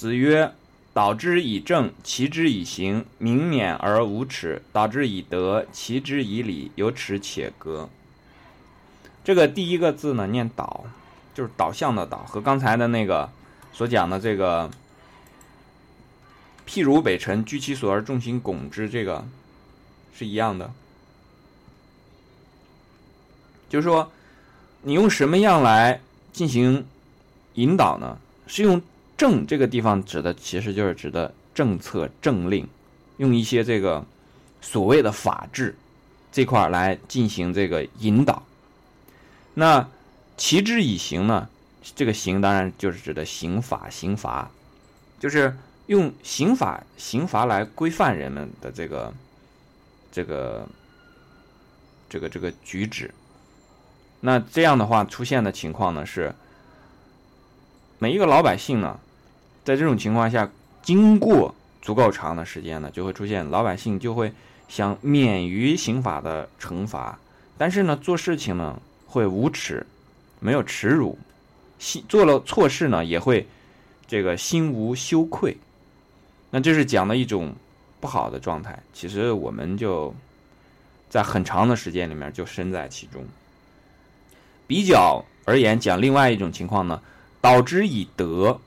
子曰：“导之以政，齐之以刑，民免而无耻；导之以德，齐之以礼，有耻且格。”这个第一个字呢，念“导”，就是导向的“导”，和刚才的那个所讲的这个“譬如北辰，居其所而众星拱之”这个是一样的。就是说，你用什么样来进行引导呢？是用“政”这个地方指的，其实就是指的政策政令，用一些这个所谓的法治这块来进行这个引导。那齐之以刑呢？这个刑当然就是指的刑法、刑罚，就是用刑法、刑罚来规范人们的这个、这个、这个、这个举止。那这样的话出现的情况呢是，每一个老百姓呢，在这种情况下，经过足够长的时间呢，就会出现老百姓就会想免于刑法的惩罚，但是呢，做事情呢会无耻，没有耻辱，心做了错事呢也会这个心无羞愧，那这是讲的一种不好的状态。其实我们就在很长的时间里面就身在其中。比较而言，讲另外一种情况呢，导之以德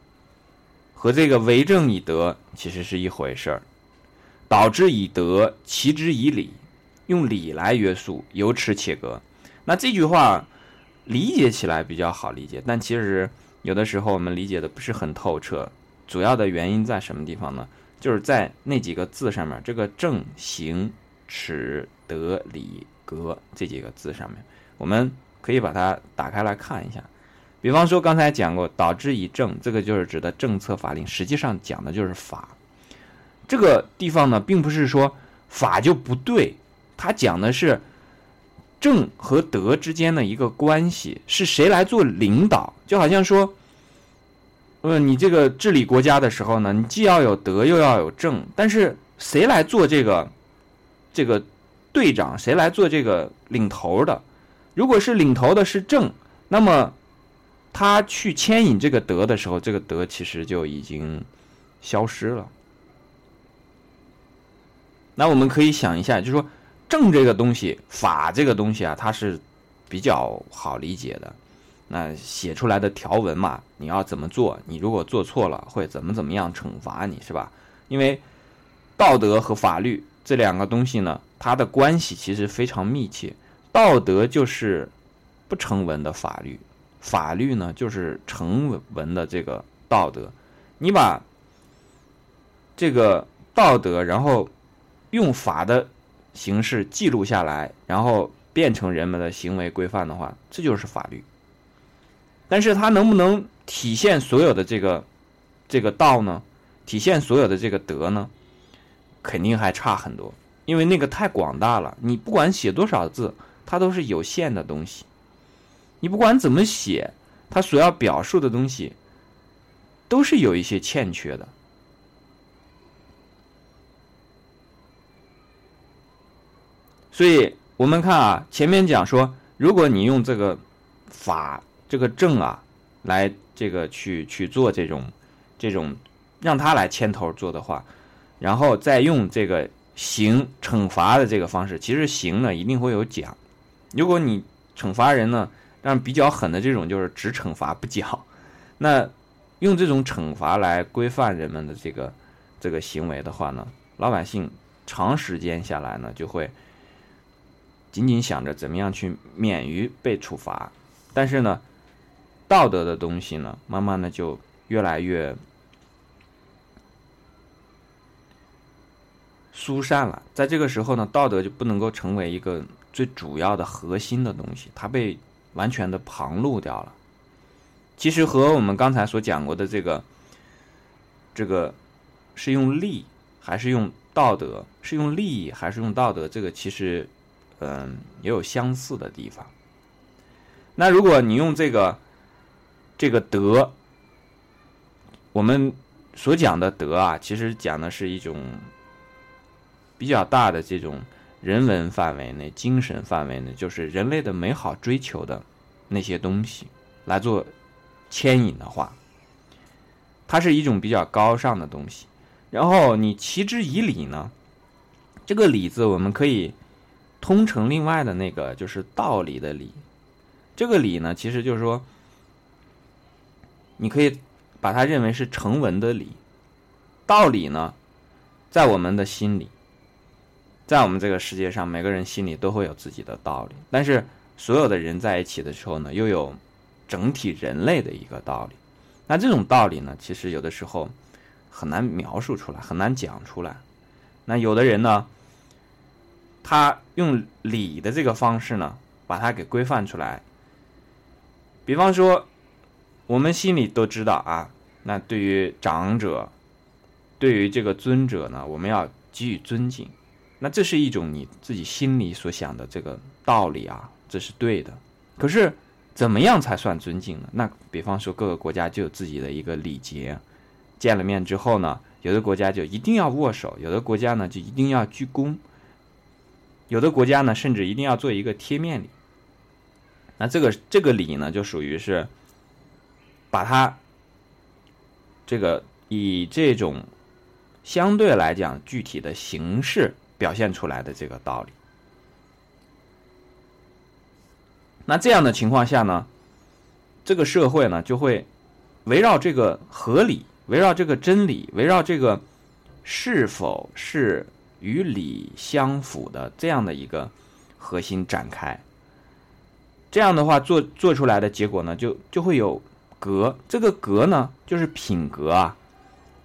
和这个为政以德其实是一回事儿。导之以德，齐之以礼，用礼来约束，有耻且格。那这句话理解起来比较好理解，但其实有的时候我们理解的不是很透彻。主要的原因在什么地方呢？就是在那几个字上面，这个正、行、耻、德、礼、格这几个字上面，我们。可以把它打开来看一下，比方说刚才讲过，导之以政，这个就是指的政策法令，实际上讲的就是法。这个地方呢，并不是说法就不对，它讲的是政和德之间的一个关系，是谁来做领导？就好像说，呃，你这个治理国家的时候呢，你既要有德，又要有政，但是谁来做这个这个队长？谁来做这个领头的？如果是领头的是正，那么他去牵引这个德的时候，这个德其实就已经消失了。那我们可以想一下，就是说正这个东西，法这个东西啊，它是比较好理解的。那写出来的条文嘛，你要怎么做？你如果做错了，会怎么怎么样惩罚你，是吧？因为道德和法律这两个东西呢，它的关系其实非常密切。道德就是不成文的法律，法律呢就是成文的这个道德。你把这个道德，然后用法的形式记录下来，然后变成人们的行为规范的话，这就是法律。但是它能不能体现所有的这个这个道呢？体现所有的这个德呢？肯定还差很多，因为那个太广大了。你不管写多少字。它都是有限的东西，你不管怎么写，它所要表述的东西都是有一些欠缺的。所以我们看啊，前面讲说，如果你用这个法、这个政啊，来这个去去做这种这种让他来牵头做的话，然后再用这个刑惩罚的这个方式，其实刑呢一定会有奖。如果你惩罚人呢，让比较狠的这种就是只惩罚不奖，那用这种惩罚来规范人们的这个这个行为的话呢，老百姓长时间下来呢，就会仅仅想着怎么样去免于被处罚，但是呢，道德的东西呢，慢慢的就越来越疏散了，在这个时候呢，道德就不能够成为一个。最主要的核心的东西，它被完全的旁露掉了。其实和我们刚才所讲过的这个，这个是用利还是用道德，是用利益还是用道德，这个其实嗯也有相似的地方。那如果你用这个这个德，我们所讲的德啊，其实讲的是一种比较大的这种。人文范围内、精神范围内，就是人类的美好追求的那些东西来做牵引的话，它是一种比较高尚的东西。然后你齐之以礼呢，这个礼字我们可以通成另外的那个，就是道理的理。这个理呢，其实就是说，你可以把它认为是成文的理。道理呢，在我们的心里，在我们这个世界上，每个人心里都会有自己的道理。但是所有的人在一起的时候呢，又有整体人类的一个道理。那这种道理呢，其实有的时候很难描述出来，很难讲出来。那有的人呢，他用礼的这个方式呢，把它给规范出来。比方说，我们心里都知道啊，那对于长者，对于这个尊者呢，我们要给予尊敬。那这是一种你自己心里所想的这个道理啊，这是对的。可是，怎么样才算尊敬呢？那比方说，各个国家就有自己的一个礼节。见了面之后呢，有的国家就一定要握手，有的国家呢就一定要鞠躬，有的国家呢甚至一定要做一个贴面礼。那这个这个礼呢，就属于是把它这个以这种相对来讲具体的形式表现出来的这个道理。那这样的情况下呢，这个社会呢就会围绕这个合理，围绕这个真理，围绕这个是否是与理相符的这样的一个核心展开。这样的话，做做出来的结果呢，就就会有格。这个格呢，就是品格啊，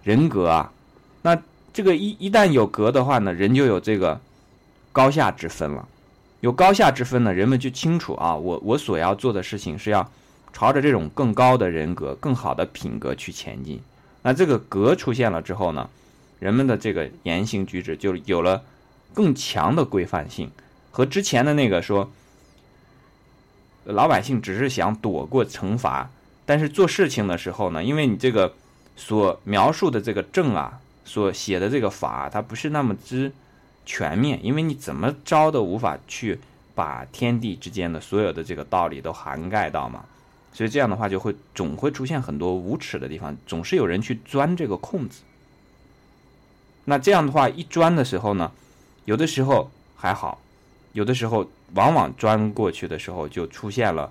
人格啊。那这个一一旦有格的话呢，人就有这个高下之分了。有高下之分呢，人们就清楚啊，我我所要做的事情是要朝着这种更高的人格、更好的品格去前进。那这个格出现了之后呢，人们的这个言行举止就有了更强的规范性，和之前的那个说。老百姓只是想躲过惩罚，但是做事情的时候呢，因为你这个所描述的这个正啊，所写的这个法，它不是那么之全面，因为你怎么着都无法去把天地之间的所有的这个道理都涵盖到嘛，所以这样的话就会总会出现很多无耻的地方，总是有人去钻这个空子。那这样的话一钻的时候呢，有的时候还好，有的时候。往往钻过去的时候，就出现了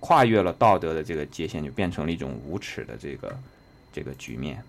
跨越了道德的这个界限，就变成了一种无耻的这个这个局面。